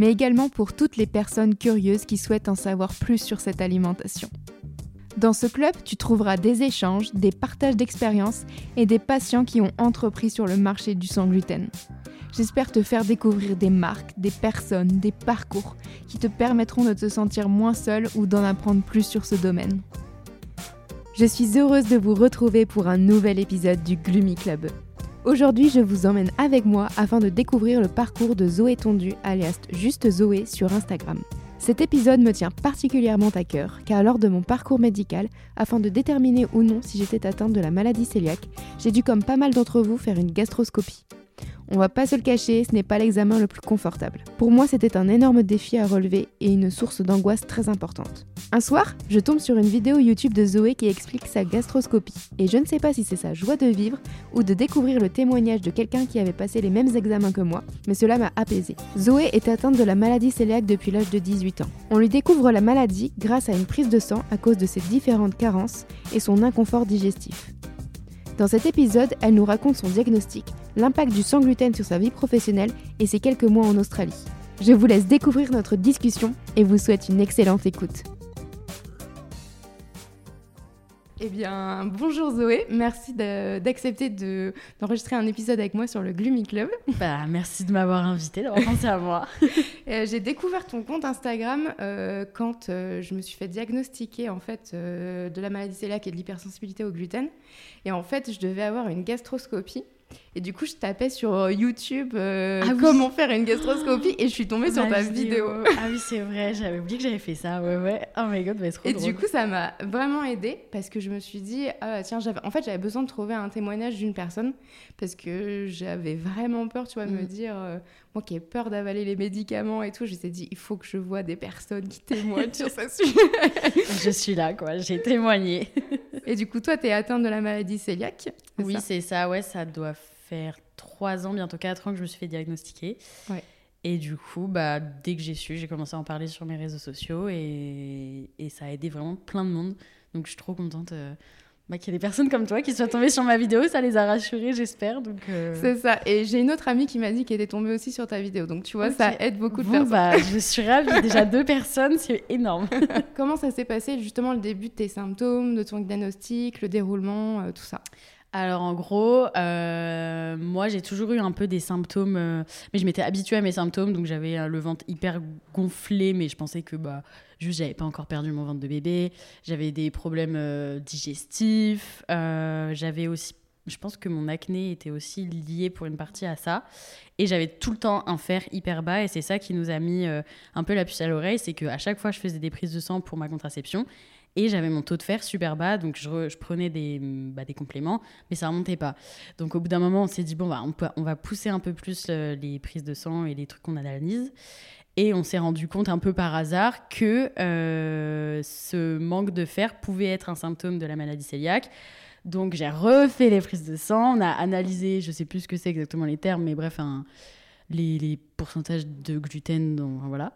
mais également pour toutes les personnes curieuses qui souhaitent en savoir plus sur cette alimentation. Dans ce club, tu trouveras des échanges, des partages d'expériences et des patients qui ont entrepris sur le marché du sans gluten. J'espère te faire découvrir des marques, des personnes, des parcours qui te permettront de te sentir moins seul ou d'en apprendre plus sur ce domaine. Je suis heureuse de vous retrouver pour un nouvel épisode du Gloomy Club. Aujourd'hui, je vous emmène avec moi afin de découvrir le parcours de Zoé Tondu, alias Juste Zoé, sur Instagram. Cet épisode me tient particulièrement à cœur car lors de mon parcours médical, afin de déterminer ou non si j'étais atteinte de la maladie cœliaque, j'ai dû comme pas mal d'entre vous faire une gastroscopie. On va pas se le cacher, ce n'est pas l'examen le plus confortable. Pour moi, c'était un énorme défi à relever et une source d'angoisse très importante. Un soir, je tombe sur une vidéo YouTube de Zoé qui explique sa gastroscopie. Et je ne sais pas si c'est sa joie de vivre ou de découvrir le témoignage de quelqu'un qui avait passé les mêmes examens que moi, mais cela m'a apaisé. Zoé est atteinte de la maladie cœliaque depuis l'âge de 18 ans. On lui découvre la maladie grâce à une prise de sang à cause de ses différentes carences et son inconfort digestif. Dans cet épisode, elle nous raconte son diagnostic, l'impact du sans gluten sur sa vie professionnelle et ses quelques mois en Australie. Je vous laisse découvrir notre discussion et vous souhaite une excellente écoute. Eh bien, bonjour Zoé, merci d'accepter d'enregistrer un épisode avec moi sur le Gloomy Club. Bah, merci de m'avoir invité, d'avoir pensé à moi. Euh, J'ai découvert ton compte Instagram euh, quand euh, je me suis fait diagnostiquer en fait euh, de la maladie cœliaque et de l'hypersensibilité au gluten. Et en fait, je devais avoir une gastroscopie. Et du coup, je tapais sur YouTube euh, Ah oui. comment faire une gastroscopie et je suis tombée sur Ma ta vidéo. Ah oui, c'est vrai, j'avais oublié que j'avais fait ça. Ouais, ouais. Oh my god, mais trop Et drôle. du coup, ça m'a vraiment aidée parce que je me suis dit, ah tiens, en fait, j'avais besoin de trouver un témoignage d'une personne parce que j'avais vraiment peur, tu vois, de me Mm. dire, euh, moi qui ai peur d'avaler les médicaments et tout, je suis dit, il faut que je vois des personnes qui témoignent sur ce sujet. je suis là, quoi. J'ai témoigné. Et du coup, toi, tu es atteinte de la maladie cœliaque Oui, c'est ça. Ouais, ça doit faire trois ans, bientôt quatre ans que je me suis fait diagnostiquer. Ouais. Et du coup, bah, dès que j'ai su, j'ai commencé à en parler sur mes réseaux sociaux et, et ça a aidé vraiment plein de monde. Donc, je suis trop contente euh, bah, qu'il y ait des personnes comme toi qui soient tombées sur ma vidéo. Ça les a rassurées, j'espère. Donc, euh, C'est ça. Et j'ai une autre amie qui m'a dit qu'elle était tombée aussi sur ta vidéo. Donc, tu vois, ça aide beaucoup de Bon, personnes. bah, je suis ravie. Déjà deux personnes, c'est énorme. Comment ça s'est passé, justement, le début de tes symptômes, de ton diagnostic, le déroulement, euh, tout ça? Alors en gros, euh, moi j'ai toujours eu un peu des symptômes, euh, mais je m'étais habituée à mes symptômes, donc j'avais euh, le ventre hyper gonflé, mais je pensais que bah juste j'avais pas encore perdu mon ventre de bébé, j'avais des problèmes digestifs, j'avais aussi, je pense que mon acné était aussi lié pour une partie à ça, et j'avais tout le temps un fer hyper bas, et c'est ça qui nous a mis euh, un peu la puce à l'oreille, c'est qu'à chaque fois je faisais des prises de sang pour ma contraception. Et j'avais mon taux de fer super bas, donc je, re- je prenais des, bah, des compléments, mais ça remontait pas. Donc au bout d'un moment, on s'est dit, bon, bah, on, va pousser un peu plus les prises de sang et les trucs qu'on analyse. Et on s'est rendu compte un peu par hasard que euh, ce manque de fer pouvait être un symptôme de la maladie cœliaque. Donc j'ai refait les prises de sang, on a analysé, je sais plus ce que c'est exactement les termes, mais bref, un- les, les pourcentages de gluten, donc, voilà.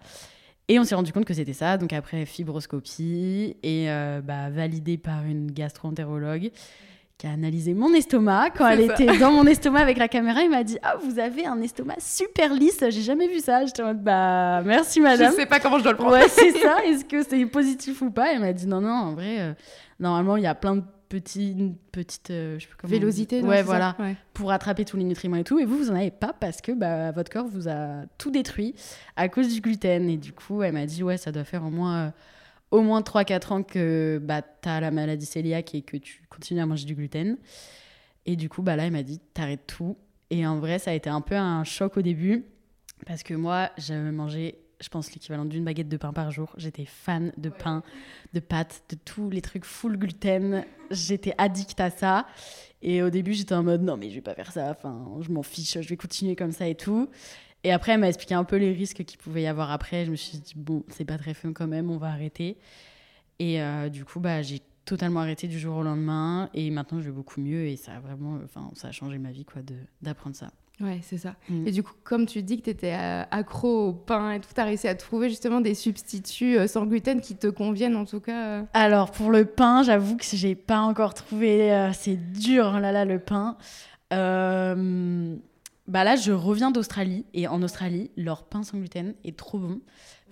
Et on s'est rendu compte que c'était ça. Donc après, fibroscopie et euh, bah, validé par une gastro-entérologue qui a analysé mon estomac. Quand elle ça. était dans mon estomac avec la caméra, il m'a dit Ah, vous avez un estomac super lisse. J'ai jamais vu ça. J'étais en mode Bah, merci madame. Je sais pas comment je dois le prendre. Ouais, c'est ça. Est-ce que c'est positif ou pas? Elle m'a dit non, non, en vrai, euh, normalement, il y a plein de une petite, euh, je sais comment. Ouais, voilà. Ouais. Pour attraper tous les nutriments et tout. Et vous, vous en avez pas parce que bah, votre corps vous a tout détruit à cause du gluten. Et du coup, elle m'a dit ouais, ça doit faire au moins, euh, au moins 3-4 ans que bah, tu as la maladie cœliaque et que tu continues à manger du gluten. Et du coup, bah, là, elle m'a dit t'arrêtes tout. Et en vrai, ça a été un peu un choc au début parce que moi, j'avais mangé je pense, l'équivalent d'une baguette de pain par jour. J'étais fan de pain, de pâtes, de tous les trucs full gluten. J'étais addict à ça. Et au début, j'étais en mode non, mais je vais pas faire ça. Enfin, je m'en fiche, je vais continuer comme ça et tout. Et après, elle m'a expliqué un peu les risques qu'il pouvait y avoir après. Je me suis dit, bon, c'est pas très fun quand même, on va arrêter. Et euh, du coup, bah, j'ai totalement arrêté du jour au lendemain. Et maintenant, je vais beaucoup mieux. Et ça a vraiment, enfin, ça a changé ma vie, quoi, d'apprendre ça. Ouais, c'est ça. Mm. Et du coup, comme tu dis que tu étais accro au pain et tout, tu as réussi à trouver justement des substituts euh, sans gluten qui te conviennent en tout cas euh Alors, pour le pain, j'avoue que j'ai pas encore trouvé. euh, c'est dur, oh là là, le pain. Euh, bah là, je reviens d'Australie. Et en Australie, leur pain sans gluten est trop bon.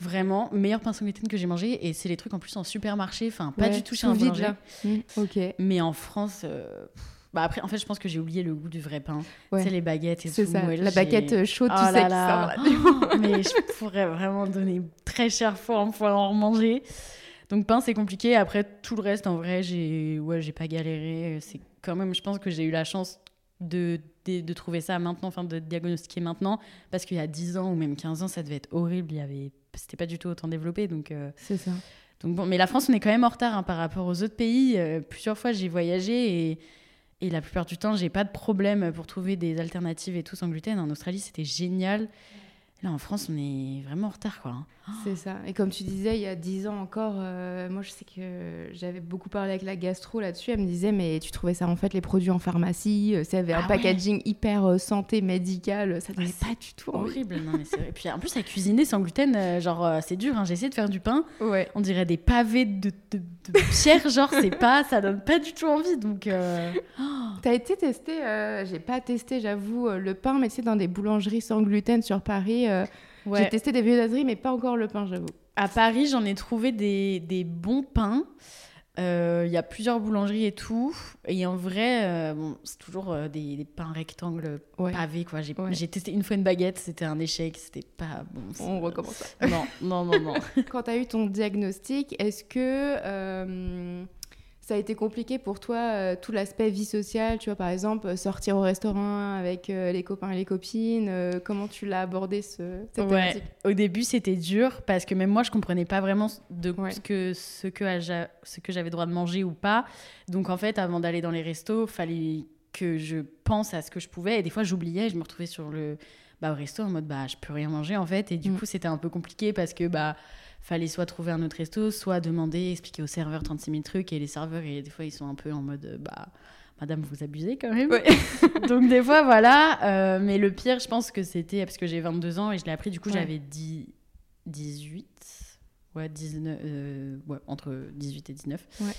Vraiment, meilleur pain sans gluten que j'ai mangé. Et c'est les trucs en plus en supermarché. Enfin, pas Ouais, du tout chez un boulanger. Mm, ok. Mais en France. euh, Bah après, en fait, je pense que j'ai oublié le goût du vrai pain. Ouais. C'est les baguettes et tout. ça, la baguette euh, chaude, Oh tu sais, là qui là. sort là. Oh, mais je pourrais vraiment donner très cher pour en pouvoir en remanger. Donc pain c'est compliqué. Après tout le reste en vrai j'ai ouais j'ai pas galéré. C'est quand même je pense que j'ai eu la chance de, de, de trouver ça maintenant, enfin de diagnostiquer maintenant parce qu'il y a 10 ans ou même 15 ans ça devait être horrible. Il y avait c'était pas du tout autant développé donc. euh, C'est ça. donc bon, mais la France, on est quand même en retard hein, par rapport aux autres pays. Euh, plusieurs fois, j'ai voyagé et, et la plupart du temps, j'ai pas de problème pour trouver des alternatives et tout sans gluten. En Australie, c'était génial. Là, en France, on est vraiment en retard, quoi. C'est ça. Et comme tu disais, il y a 10 ans encore, euh, moi je sais que j'avais beaucoup parlé avec la gastro là-dessus. Elle me disait, mais tu trouvais ça en fait les produits en pharmacie, euh, ça avait un Ah ouais. packaging hyper euh, santé médicale, ça donnait c'est pas du tout envie. Horrible. Non, mais c'est. Et puis en plus, à cuisiner sans gluten, euh, genre, euh, c'est dur. hein. J'ai essayé de faire du pain. Ouais. On dirait des pavés de, de, de pierre, genre, c'est pas, ça donne pas du tout envie. Donc, euh, T'as été testé, euh, j'ai pas testé, j'avoue, euh, le pain, mais tu sais, dans des boulangeries sans gluten sur Paris. Ouais. J'ai testé des viennoiseries, mais pas encore le pain, j'avoue. À Paris, j'en ai trouvé des, des bons pains. Euh, Il y a plusieurs boulangeries et tout. Et en vrai, euh, bon, c'est toujours euh, des, des pains rectangles Ouais. pavés. quoi. J'ai Ouais. j'ai testé une fois une baguette, c'était un échec, c'était pas bon. c'est- On recommence ça. Non, non, non, non. Quand tu as eu ton diagnostic, est-ce que euh, ça a été compliqué pour toi, euh, tout l'aspect vie sociale Tu vois, par exemple, euh, sortir au restaurant avec euh, les copains et les copines. euh, comment tu l'as abordé, ce, cette Ouais. Au début, c'était dur parce que même moi, je comprenais pas vraiment de Ouais. ce que ce que j'a- ce que j'avais droit de manger ou pas. Donc en fait, avant d'aller dans les restos, fallait que je pense à ce que je pouvais. Et des fois, j'oubliais. Je me retrouvais sur le bah, au resto en mode bah je peux rien manger en fait. Et du Mm. coup, c'était un peu compliqué parce que bah fallait soit trouver un autre resto, soit demander, expliquer au serveur 36 000 trucs. Et les serveurs, et des fois, ils sont un peu en mode euh, bah Madame, vous abusez quand même. Ouais. Donc des fois, voilà. euh, mais le pire, je pense que c'était parce que j'ai 22 ans et je l'ai appris. Du coup, Ouais. j'avais 10, 18. Ouais, 19, euh, ouais, entre 18 et 19. Ouais.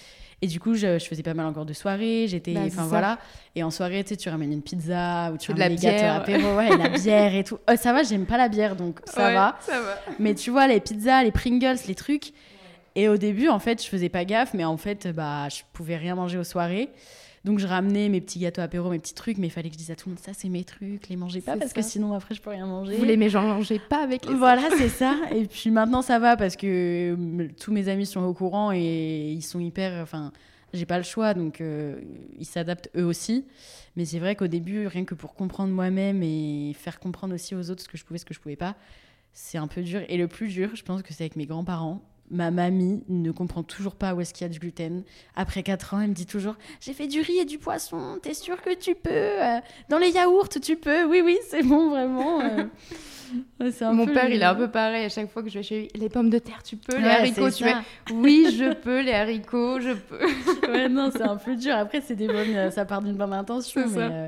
Et du coup, je, je faisais pas mal encore de soirées. J'étais, Bah, enfin voilà. Et en soirée, tu sais, tu ramènes une pizza ou tu Et de ramènes la bière. apéro, ouais, et la bière et tout. Euh, ça va, j'aime pas la bière, donc ça Ouais, va. Ça va. Mais tu vois, les pizzas, les Pringles, les trucs. Et au début, en fait, je faisais pas gaffe, mais en fait, bah, je pouvais rien manger aux soirées. Donc, je ramenais mes petits gâteaux apéro, mes petits trucs, mais il fallait que je dise à tout le monde, ça, c'est mes trucs, les mangez pas, parce que sinon, après, je peux rien manger. Vous les mélangez pas avec les Voilà, c'est ça. Et puis maintenant, ça va parce que euh, tous mes amis sont au courant et ils sont hyper. Enfin, j'ai pas le choix, donc euh, ils s'adaptent eux aussi. Mais c'est vrai qu'au début, rien que pour comprendre moi-même et faire comprendre aussi aux autres ce que je pouvais, ce que je pouvais pas, c'est un peu dur. Et le plus dur, je pense que c'est avec mes grands-parents. Ma mamie ne comprend toujours pas où est-ce qu'il y a du gluten. Après 4 ans, elle me dit toujours J'ai fait du riz et du poisson, t'es sûr que tu peux Euh, Dans les yaourts, tu peux Oui, oui, c'est bon, vraiment. euh. Un Mon peu père, le- il est un peu pareil. À chaque fois que je vais chez lui, les pommes de terre, tu peux. Les haricots, tu ça? fais. Oui, je peux. Les haricots, je peux. ouais, non, c'est un peu dur. Après, c'est des bonnes, euh, ça part d'une bonne intention. Mais, euh,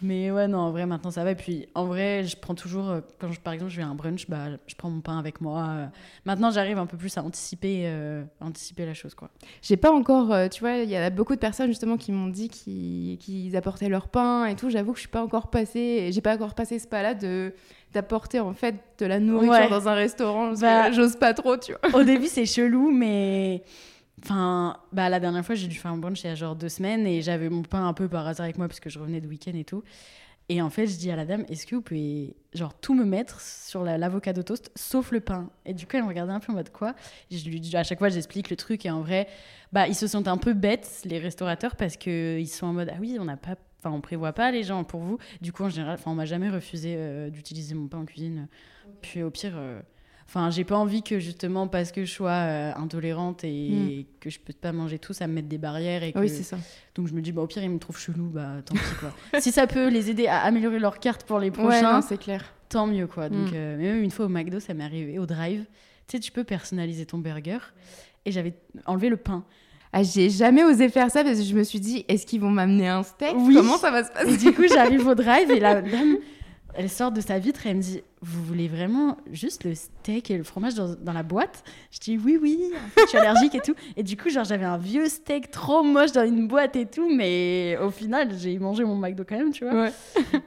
mais ouais, non, en vrai, maintenant ça va. Et puis, en vrai, je prends toujours, quand je- par exemple, je vais à un brunch, bah, je prends mon pain avec moi. Maintenant, j'arrive un peu plus à anticiper, euh, anticiper la chose, quoi. J'ai pas encore, euh, tu vois, il y a beaucoup de personnes justement qui m'ont dit qu'ils apportaient leur pain et tout. J'avoue que je suis pas encore passée, j'ai pas encore passé ce pas-là de d'apporter en fait de la nourriture Ouais. dans un restaurant. Bah- j'ose pas trop, tu vois. Au début, c'est chelou, mais. Enfin, bah, la dernière fois, j'ai dû faire un brunch il y a genre deux semaines et j'avais mon pain un peu par hasard avec moi parce que je revenais de week-end et tout. Et en fait, je dis à la dame, est-ce que vous pouvez genre tout me mettre sur la- l'avocado toast sauf le pain? Et du coup, elle me regardait un peu en mode quoi? Et je lui dis à chaque fois, j'explique le truc et en vrai, bah ils se sentent un peu bêtes les restaurateurs parce que ils sont en mode ah oui, on n'a pas, enfin on prévoit pas les gens pour vous. Du coup, en général, enfin on m'a jamais refusé euh, d'utiliser mon pain en cuisine. Puis au pire. euh, Enfin, j'ai pas envie que justement parce que je sois euh, intolérante et Mm. que je peux pas manger tout, ça me mette des barrières. Et que... Oui, c'est ça. Donc je me dis, bah, au pire, ils me trouvent chelou, bah tant pis quoi. si ça peut les aider à améliorer leur carte pour les Ouais, prochains, non, c'est clair. tant mieux quoi. Donc, Mm. euh, même une fois au McDo, ça m'est arrivé au drive. Tu sais, tu peux personnaliser ton burger. Et j'avais enlevé le pain. Ah, j'ai jamais osé faire ça parce que je me suis dit, est-ce qu'ils vont m'amener un steak? Oui. Comment ça va se Et passer? du coup, j'arrive au drive et la dame, elle sort de sa vitre et elle me dit Vous voulez vraiment juste le steak et le fromage dans, dans la boîte? Je dis Oui, oui, en fait, je suis allergique et tout. Et du coup, genre, j'avais un vieux steak trop moche dans une boîte et tout, mais au final, j'ai mangé mon McDo quand même, tu vois. Ouais.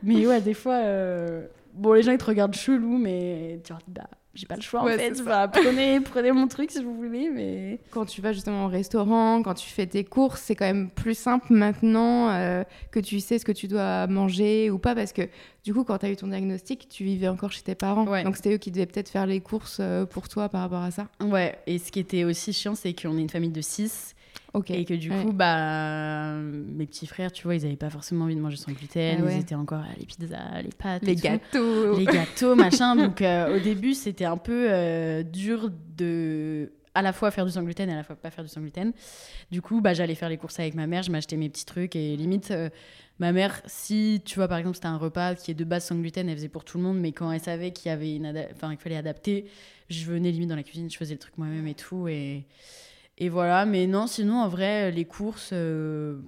Mais ouais, des fois, euh, bon, les gens ils te regardent chelou, mais tu leur dis Bah, j'ai pas le choix Ouais, en fait. prenez, prenez mon truc si vous voulez, mais. Quand tu vas justement au restaurant, quand tu fais tes courses, c'est quand même plus simple maintenant euh, que tu sais ce que tu dois manger ou pas parce que du coup, quand tu as eu ton diagnostic, tu vivais encore chez tes parents. Ouais. Donc c'était eux qui devaient peut-être faire les courses euh, pour toi par rapport à ça. Ouais, et ce qui était aussi chiant, c'est qu'on est une famille de 6 Ok. Et que du Ouais. coup, bah, mes petits frères, tu vois, ils avaient pas forcément envie de manger sans gluten. Ah ouais. Ils étaient encore à les pizzas, les pâtes, Les tout. gâteaux. les gâteaux, machin. Donc euh, au début, c'était un peu euh, dur de à la fois faire du sans gluten et à la fois pas faire du sans gluten. Du coup, bah, j'allais faire les courses avec ma mère, je m'achetais mes petits trucs et limite, euh, ma mère, si tu vois par exemple c'était un repas qui est de base sans gluten, elle faisait pour tout le monde, mais quand elle savait qu'il y avait une enfin, qu'il fallait adapter, je venais limite dans la cuisine, je faisais le truc moi-même et tout et et voilà. Mais non, sinon en vrai, les courses. euh,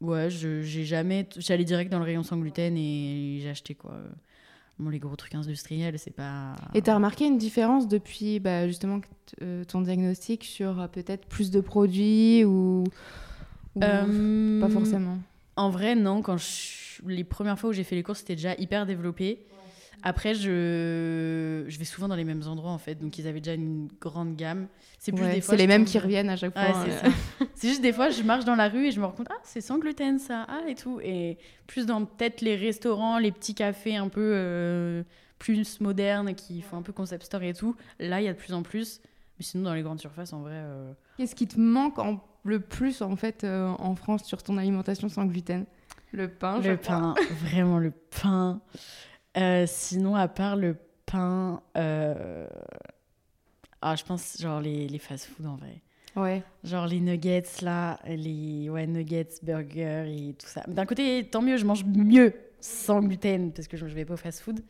Ouais, j'ai jamais. J'allais direct dans le rayon sans gluten et acheté quoi. Bon, les gros trucs industriels, c'est pas. Et t'as remarqué une différence depuis bah, justement euh, ton diagnostic sur euh, peut-être plus de produits ou, ou Euh, pas forcément? En vrai, non. Quand je- les premières fois où j'ai fait les courses, c'était déjà hyper développé. Après, je... je vais souvent dans les mêmes endroits en fait, donc ils avaient déjà une grande gamme. C'est plus Ouais, des fois. C'est les mêmes qui reviennent à chaque Ouais, fois. c'est euh. juste des fois, je marche dans la rue et je me rends compte, ah, c'est sans gluten ça, ah, et tout. Et plus dans peut-être les restaurants, les petits cafés un peu euh, plus modernes qui font un peu concept store et tout. Là, il y a de plus en plus. Mais sinon, dans les grandes surfaces, en vrai. euh, Qu'est-ce qui te manque en- le plus en fait euh, en France sur ton alimentation sans gluten? Le pain, je Le crois. pain, vraiment le pain. Euh, sinon, à part le pain, euh, ah, je pense genre les, les fast-food en vrai. Ouais. Genre les nuggets là, les ouais, nuggets, burgers et tout ça. D'un côté, tant mieux, je mange mieux sans gluten parce que je ne vais pas au fast-food.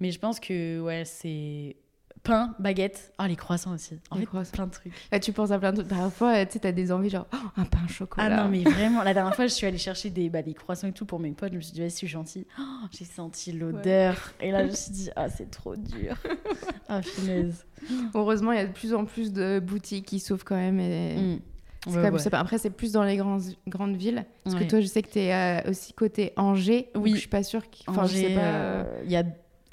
Mais je pense que ouais, c'est pain, baguette, ah les croissants aussi. En Les fait, croissants. plein de trucs. Là, tu penses à plein de trucs. Parfois, tu sais, t'as des envies genre oh, un pain au chocolat. Ah non, mais vraiment, la dernière fois, je suis allée chercher des, bah, des croissants et tout pour mes potes. Je me suis dit, vas-y, je suis gentille. Oh, j'ai senti l'odeur. Et là, je me suis dit, ah, c'est trop dur. ah, finesse. Heureusement, il y a de plus en plus de boutiques qui s'ouvrent quand même. Et... Mm. Ouais, quand même ouais. Après, c'est plus dans les grandes, grandes villes. Parce que toi, je sais que tu es aussi côté Angers. Oui. Je suis pas sûre. qu'il- Enfin, je sais euh, Il y a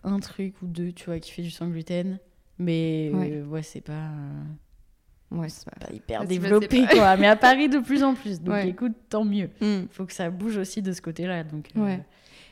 un truc ou deux, tu vois, qui fait du sans gluten. Mais Ouais. euh, ouais, c'est pas, euh, Ouais, c'est pas. pas hyper développé, pas- quoi. Mais à Paris, de plus en plus. Donc Ouais. écoute, tant mieux. Mm. Faut que ça bouge aussi de ce côté-là. Donc, euh, Ouais.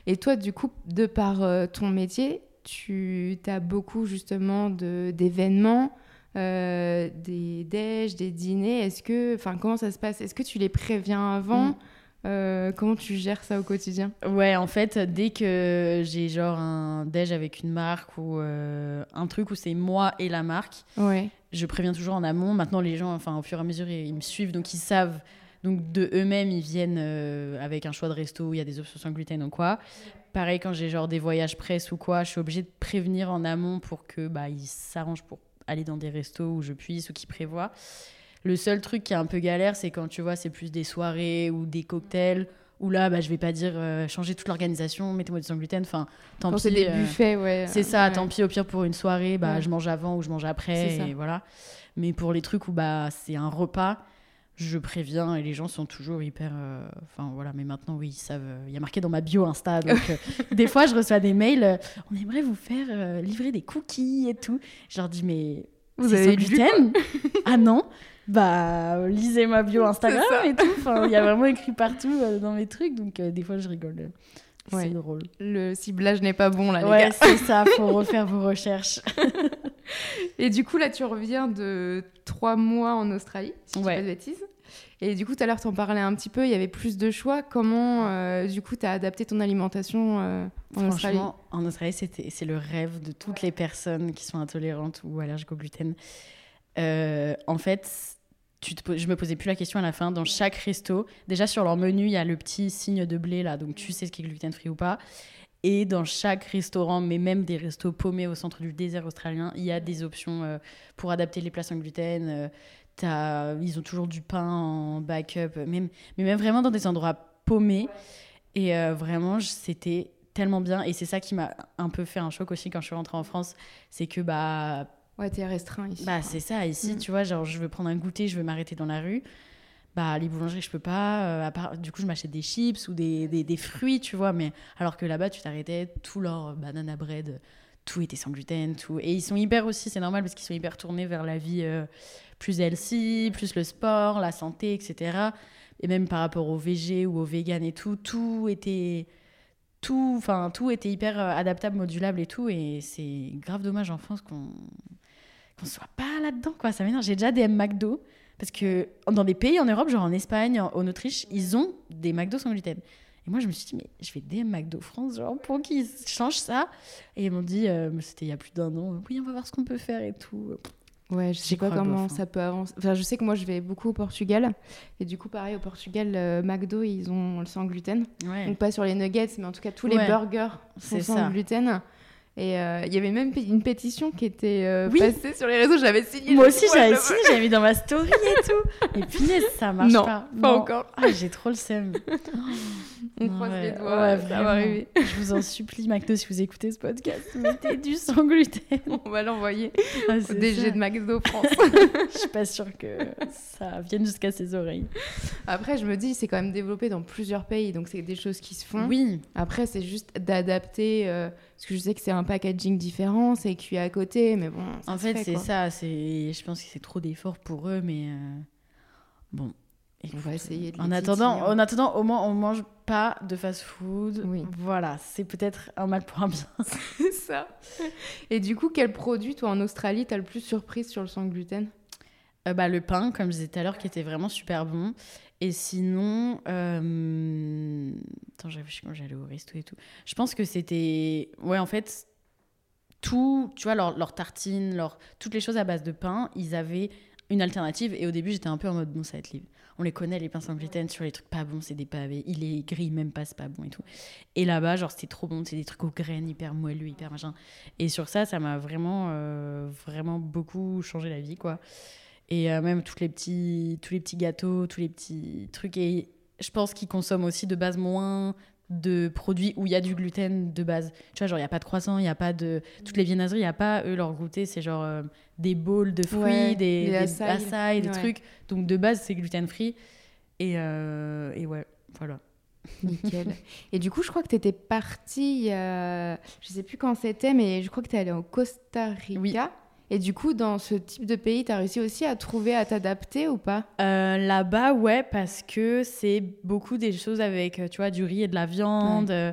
Et toi, du coup, de par euh, ton métier, tu as beaucoup justement de- d'événements, euh, des déj, des dîners. Est-ce que, enfin, comment ça se passe? Est-ce que tu les préviens avant? Mm. Euh, Comment tu gères ça au quotidien? Ouais, en fait, dès que j'ai genre un déj avec une marque ou euh, un truc où c'est moi et la marque, Ouais. je préviens toujours en amont. Maintenant, les gens, enfin, au fur et à mesure, ils, ils me suivent, donc ils savent. Donc de eux-mêmes, ils viennent euh, avec un choix de resto où il y a des options sans gluten ou quoi. Pareil, quand j'ai genre des voyages presse ou quoi, je suis obligée de prévenir en amont pour que bah, ils s'arrangent pour aller dans des restos où je puisse ou qu'ils prévoient. Le seul truc qui est un peu galère, c'est quand tu vois, c'est plus des soirées ou des cocktails. Où là, bah, je vais pas dire euh, changer toute l'organisation, mettez-moi du sans gluten. Enfin, tant Quand pis. c'est des euh, buffets, ouais. c'est ça, ouais. tant pis, au pire pour une soirée, bah, Ouais. je mange avant ou je mange après, ça. et voilà. Mais pour les trucs où bah, c'est un repas, je préviens et les gens sont toujours hyper. euh, Enfin voilà, mais maintenant, oui, ils savent. euh, Il y a marqué dans ma bio Insta, donc des fois, je reçois des mails on aimerait vous faire livrer des cookies et tout. Je leur dis, mais. Vous c'est avez gluten? Ah non Bah, lisez ma bio Instagram et tout. Enfin, il y a vraiment écrit partout euh, dans mes trucs, donc euh, des fois, je rigole. C'est Ouais. drôle. Le ciblage n'est pas bon là, les Ouais, gars. c'est ça, faut refaire vos recherches. Et du coup, là, tu reviens de trois mois en Australie, si je dis pas de bêtises. Et du coup, tout à l'heure, tu en parlais un petit peu, il y avait plus de choix. Comment, euh, du coup, tu as adapté ton alimentation euh, en Australie? Franchement, en Australie, c'était, c'est le rêve de toutes les personnes qui sont intolérantes ou allergiques au gluten. Euh, en fait, tu te je me posais plus la question à la fin. Dans chaque resto, déjà sur leur menu, il y a le petit signe de blé là, donc tu sais ce qui est gluten free ou pas. Et dans chaque restaurant, mais même des restos paumés au centre du désert australien, il y a des options euh, pour adapter les plats sans gluten. Euh, ils ont toujours du pain en backup, même, mais même vraiment dans des endroits paumés. Et euh, vraiment, c'était tellement bien. Et c'est ça qui m'a un peu fait un choc aussi quand je suis rentrée en France. C'est que, bah, Ouais, t'es restreint ici. bah c'est ça. Ici, Mm. tu vois, genre, je veux prendre un goûter, je veux m'arrêter dans la rue. Bah, les boulangeries, je peux pas. euh, à part, du coup, je m'achète des chips ou des, des, des fruits, tu vois. Mais alors que là-bas, tu t'arrêtais, tout leur banana bread, tout était sans gluten, tout. Et ils sont hyper aussi, c'est normal parce qu'ils sont hyper tournés vers la vie euh, plus healthy, plus le sport, la santé, etc. Et même par rapport aux végé ou aux vegan et tout, tout était tout, enfin tout était hyper euh, adaptable, modulable et tout. Et c'est grave dommage en France qu'on qu'on soit pas là-dedans, quoi. Ça m'énerve. J'ai déjà des McDo parce que dans des pays en Europe, genre en Espagne, en, Autriche, ils ont des McDo sans gluten. Et moi, je me suis dit, mais je vais DM McDo France, genre, pour qu'ils changent ça Et ils m'ont dit, euh, c'était il y a plus d'un an, oui, on va voir ce qu'on peut faire et tout. Ouais, je sais pas comment bof, hein. ça peut avancer. Enfin, je sais que moi, je vais beaucoup au Portugal. Et du coup, pareil, au Portugal, euh, McDo, ils ont le sans gluten. Ouais. Donc, pas sur les nuggets, mais en tout cas, tous les burgers sont sans ça. gluten. Et euh, il y avait même une pétition qui était euh, Oui. passée sur les réseaux. J'avais signé. Moi aussi, j'avais signé, j'avais mis dans ma story et tout. Et punaise, ça marche Non, pas. pas Non. encore. Ah, j'ai trop le seum. On croise ouais, les doigts, ouais, ça va arriver. Je vous en supplie, McDo, si vous écoutez ce podcast, mettez du sans gluten. On va l'envoyer Ah, au DG ça. de McDo France. Je suis pas sûre que ça vienne jusqu'à ses oreilles. Après, je me dis, c'est quand même développé dans plusieurs pays, donc c'est des choses qui se font. Oui, Après, c'est juste d'adapter, euh, parce que je sais que c'est un packaging différent, c'est cuit à côté, mais bon. en fait, c'est ça. C'est, je pense que c'est trop d'efforts pour eux, mais euh, bon. On va essayer de les En attendant, titiller. en attendant, au moins, on mange pas de fast-food. Oui. Voilà, c'est peut-être un mal pour un bien. C'est ça. Et du coup, quel produit, toi, en Australie, t'as le plus surprise sur le sans gluten? Euh, bah, le pain, comme je disais tout à l'heure, qui était vraiment super bon. Et sinon, euh... attends, je réfléchis quand j'allais au resto et tout. Je pense que c'était, ouais, en fait, tout, tu vois, leurs leur tartines, leur... toutes les choses à base de pain, ils avaient une alternative. Et au début, j'étais un peu en mode, bon, ça va être. On les connaît, les sans gluten, sur les trucs pas bons, c'est des pavés. Il est gris, même pas, c'est pas bon et tout. Et là-bas, genre, c'était trop bon. C'est des trucs aux graines, hyper moelleux, hyper machin. Et sur ça, ça m'a vraiment, euh, vraiment beaucoup changé la vie, quoi. Et euh, même tous les, petits, tous les petits gâteaux, tous les petits trucs. Et je pense qu'ils consomment aussi de base moins de produits où il y a du gluten de base. Tu vois, genre, il n'y a pas de croissant, il n'y a pas de... Toutes les viennoiseries, il n'y a pas, eux, leur goûter, c'est genre euh, des bowls de fruits, Ouais, des, des des açaï. açaï, des Ouais. trucs. Donc, de base, c'est gluten-free. Et, euh, et ouais, voilà. Nickel. Et du coup, je crois que t'étais partie, il y a- je sais plus quand c'était, mais je crois que t'es allée au Costa Rica. Oui. Et du coup, dans ce type de pays, t'as réussi aussi à trouver, à t'adapter ou pas? Euh, Là-bas, ouais, parce que c'est beaucoup des choses avec, euh, tu vois, du riz et de la viande. euh,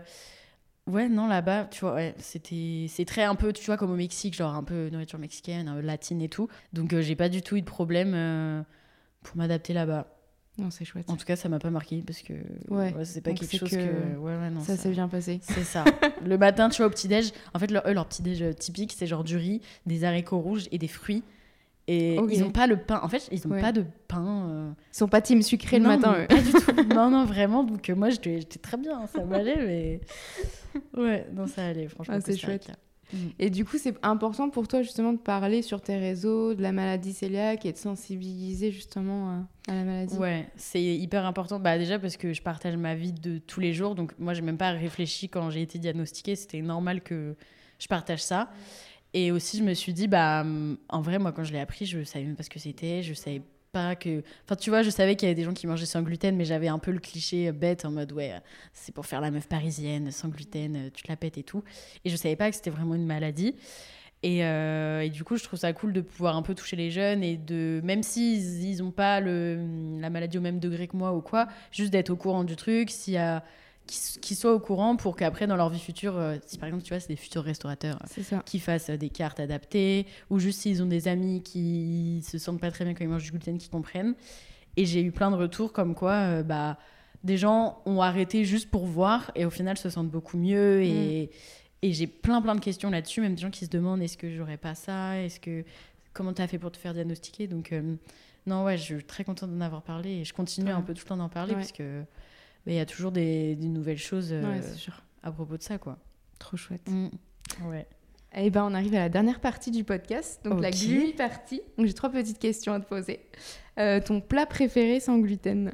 Ouais, non, là-bas, tu vois, ouais, c'était, c'est très un peu, tu vois, comme au Mexique, genre un peu nourriture mexicaine, un peu latine et tout. Donc, euh, j'ai pas du tout eu de problème euh, pour m'adapter là-bas. Non, c'est chouette. En tout cas, ça m'a pas marqué parce que Ouais, c'est pas donc quelque chose que que... Ouais, ouais, non, ça s'est bien passé. C'est ça. Le matin, tu vois, au petit-déj, en fait, leur, eux, leur petit-déj euh, typique, c'est genre du riz, des haricots rouges et des fruits. Et ils ont pas le pain. En fait, ils ont Ouais. pas de pain. euh, Ils sont pas team sucré le non, matin, eux. Pas du tout. Non, non, vraiment. Donc, euh, moi, j'étais très bien. Ça m'allait, mais. Ouais, non, ça allait, franchement. Ah, c'est chouette. Et du coup, c'est important pour toi justement de parler sur tes réseaux de la maladie cœliaque et de sensibiliser justement à, à la maladie. Ouais, c'est hyper important. Bah, déjà parce que je partage ma vie de tous les jours. Donc, moi, j'ai même pas réfléchi quand j'ai été diagnostiquée. C'était normal que je partage ça. Et aussi, je me suis dit, bah, hum, en vrai, moi, quand je l'ai appris, je savais même pas ce que c'était. Je savais pas que. Enfin, tu vois, je savais qu'il y avait des gens qui mangeaient sans gluten, mais j'avais un peu le cliché bête en mode, ouais, c'est pour faire la meuf parisienne, sans gluten, tu te la pètes et tout. Et je savais pas que c'était vraiment une maladie. Et, euh, et du coup, je trouve ça cool de pouvoir un peu toucher les jeunes et de, même s'ils ils ont pas le, la maladie au même degré que moi ou quoi, juste d'être au courant du truc, s'il qu'ils soient au courant pour qu'après, dans leur vie future, euh, si par exemple, tu vois, c'est des futurs restaurateurs, ça. qui fassent euh, des cartes adaptées, ou juste s'ils ont des amis qui se sentent pas très bien quand ils mangent du gluten, qui comprennent. Et j'ai eu plein de retours comme quoi euh, bah, des gens ont arrêté juste pour voir et au final se sentent beaucoup mieux. Et, et j'ai plein plein de questions là-dessus, même des gens qui se demandent est-ce que j'aurais pas ça? Est-ce que comment tu as fait pour te faire diagnostiquer? Donc euh, non, ouais, je suis très contente d'en avoir parlé et je continue Ouais. un peu tout le temps d'en parler Ouais. parce que il y a toujours des, des nouvelles choses euh, Ouais, c'est sûr. à propos de ça, quoi. Trop chouette. Mm. Ouais. Eh ben, on arrive à la dernière partie du podcast, donc la gloomy partie. Donc j'ai trois petites questions à te poser. Euh, ton plat préféré sans gluten?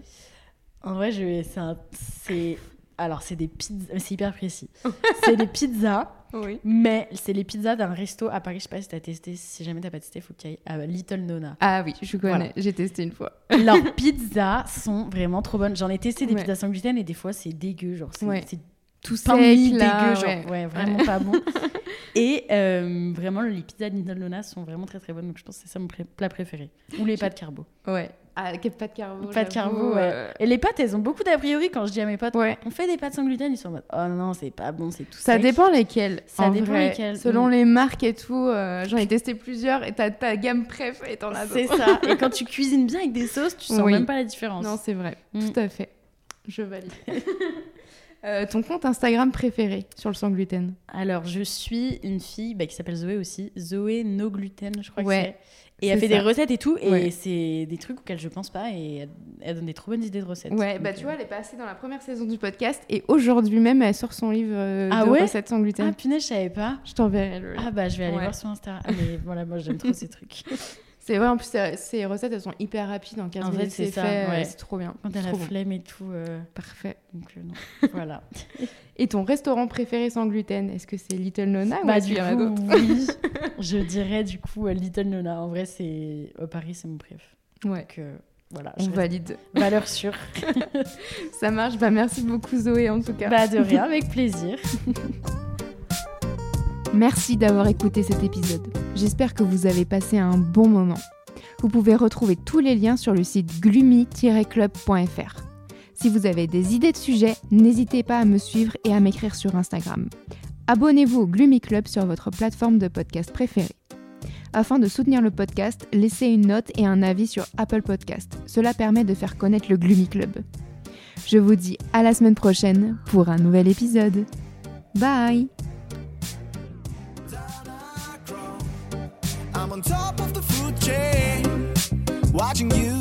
En vrai, je, c'est, un- c'est alors c'est des pizzas, c'est hyper précis. c'est des pizzas, Oui. mais c'est les pizzas d'un resto à Paris. Je sais pas si t'as testé. Si jamais t'as pas testé, faut que tu ailles à Little Nona. Ah oui, je connais. Voilà. J'ai testé une fois. Leurs pizzas sont vraiment trop bonnes. J'en ai testé des Ouais. pizzas sans gluten et des fois c'est dégueu, genre c'est, Ouais. Tout sec, là, dégueu, genre ouais. ouais, vraiment pas bon. Et euh, vraiment les pizzas de Little Nona sont vraiment très très bonnes, donc je pense que c'est ça mon plat préféré. Ou les pâtes carbo. Ouais. Ah, de carbo. Pas de j'avoue, carbo, ouais. euh, Et les pâtes, elles ont beaucoup d'a priori quand je dis à mes potes. Ouais. On fait des pâtes sans gluten, ils sont en mode oh non, c'est pas bon, c'est tout Ça sec. dépend lesquelles. Ça en dépend vrai. lesquelles, Selon les marques et tout, euh, j'en ai testé plusieurs et t'as ta gamme préf et t'en as C'est ça. Et quand tu cuisines bien avec des sauces, tu sens Oui. même pas la différence. Non, c'est vrai. Mm. Tout à fait. Je valide. Euh, ton compte Instagram préféré sur le sans gluten Alors, je suis une fille bah, qui s'appelle Zoé aussi. Zoé No Gluten, je crois Ouais, que c'est. Et elle fait ça. des recettes et tout. Et Ouais. c'est des trucs auxquels je pense pas. Et elle, elle donne des trop bonnes idées de recettes. Ouais, Donc, bah euh, tu vois, elle est passée dans la première saison du podcast et aujourd'hui même, elle sort son livre euh, Ah de ouais? recettes sans gluten. Ah punaise, je savais pas. Je t'enverrai le. Ah bah je vais aller voir sur Insta. Ah, mais voilà, moi j'aime trop ces trucs. C'est vrai, en plus, ces- ces recettes, elles sont hyper rapides. En 15 En minutes, c'est fait. ouais. euh, C'est trop bien. Quand Trop la flemme et tout. euh, Parfait. donc euh, non. voilà. Et ton restaurant préféré sans gluten, est-ce que c'est Little Nona ou bah est-ce du coup, oui. je dirais du coup euh, Little Nona. En vrai, c'est au Paris, c'est mon préf. Ouais, Donc euh, voilà, on valide. valeur sûre. Ça marche. Bah merci beaucoup Zoé en tout cas. bah de rien, avec plaisir. Merci d'avoir écouté cet épisode. J'espère que vous avez passé un bon moment. Vous pouvez retrouver tous les liens sur le site gloomy-club.fr. Si vous avez des idées de sujets, n'hésitez pas à me suivre et à m'écrire sur Instagram. Abonnez-vous au Gloomy Club sur votre plateforme de podcast préférée. Afin de soutenir le podcast, laissez une note et un avis sur Apple Podcast. Cela permet de faire connaître le Gloomy Club. Je vous dis à la semaine prochaine pour un nouvel épisode. Bye watching you